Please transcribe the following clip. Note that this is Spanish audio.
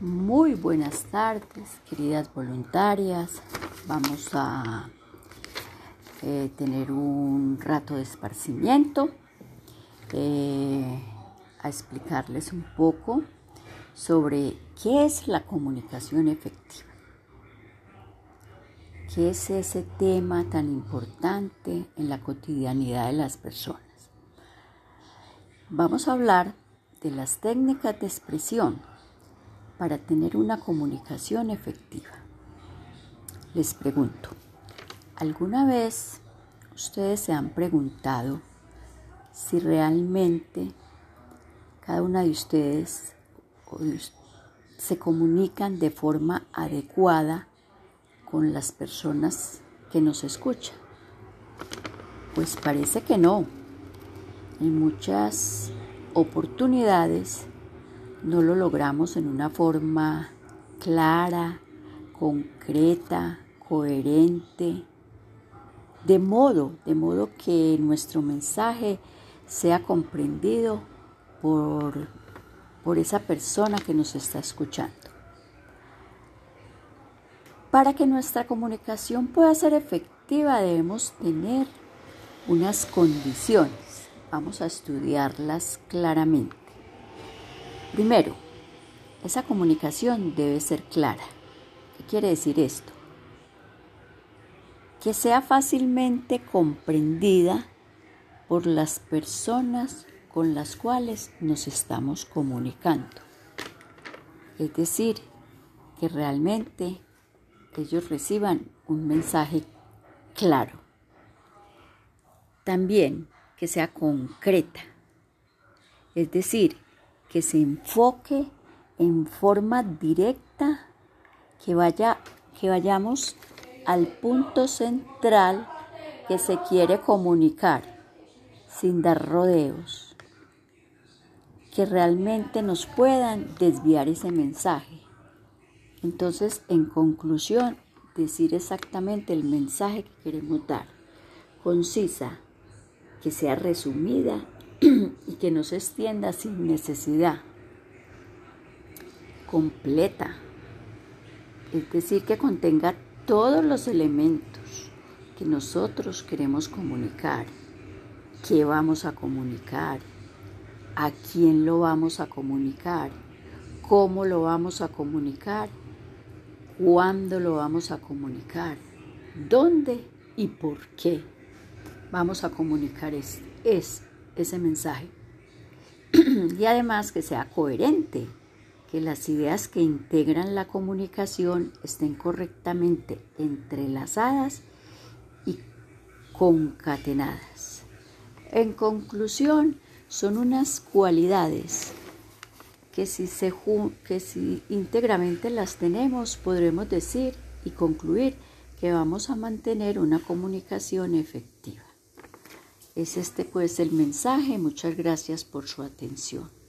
Muy buenas tardes, queridas voluntarias. Vamos a eh, tener un rato de esparcimiento, eh, a explicarles un poco sobre qué es la comunicación efectiva. ¿Qué es ese tema tan importante en la cotidianidad de las personas? Vamos a hablar de las técnicas de expresión para tener una comunicación efectiva. Les pregunto, ¿alguna vez ustedes se han preguntado si realmente cada una de ustedes se comunican de forma adecuada con las personas que nos escuchan? Pues parece que no. En muchas oportunidades no lo logramos en una forma clara, concreta, coherente, de modo, de modo que nuestro mensaje sea comprendido por, por esa persona que nos está escuchando. Para que nuestra comunicación pueda ser efectiva debemos tener unas condiciones. Vamos a estudiarlas claramente. Primero, esa comunicación debe ser clara. ¿Qué quiere decir esto? Que sea fácilmente comprendida por las personas con las cuales nos estamos comunicando. Es decir, que realmente ellos reciban un mensaje claro. También que sea concreta. Es decir, que se enfoque en forma directa, que, vaya, que vayamos al punto central que se quiere comunicar, sin dar rodeos, que realmente nos puedan desviar ese mensaje. Entonces, en conclusión, decir exactamente el mensaje que queremos dar, concisa, que sea resumida y que no se extienda sin necesidad, completa, es decir, que contenga todos los elementos que nosotros queremos comunicar, qué vamos a comunicar, a quién lo vamos a comunicar, cómo lo vamos a comunicar, cuándo lo vamos a comunicar, dónde y por qué vamos a comunicar es, es ese mensaje. y además que sea coherente, que las ideas que integran la comunicación estén correctamente entrelazadas y concatenadas. En conclusión, son unas cualidades que si, se, que si íntegramente las tenemos, podremos decir y concluir que vamos a mantener una comunicación efectiva. Es este pues el mensaje. Muchas gracias por su atención.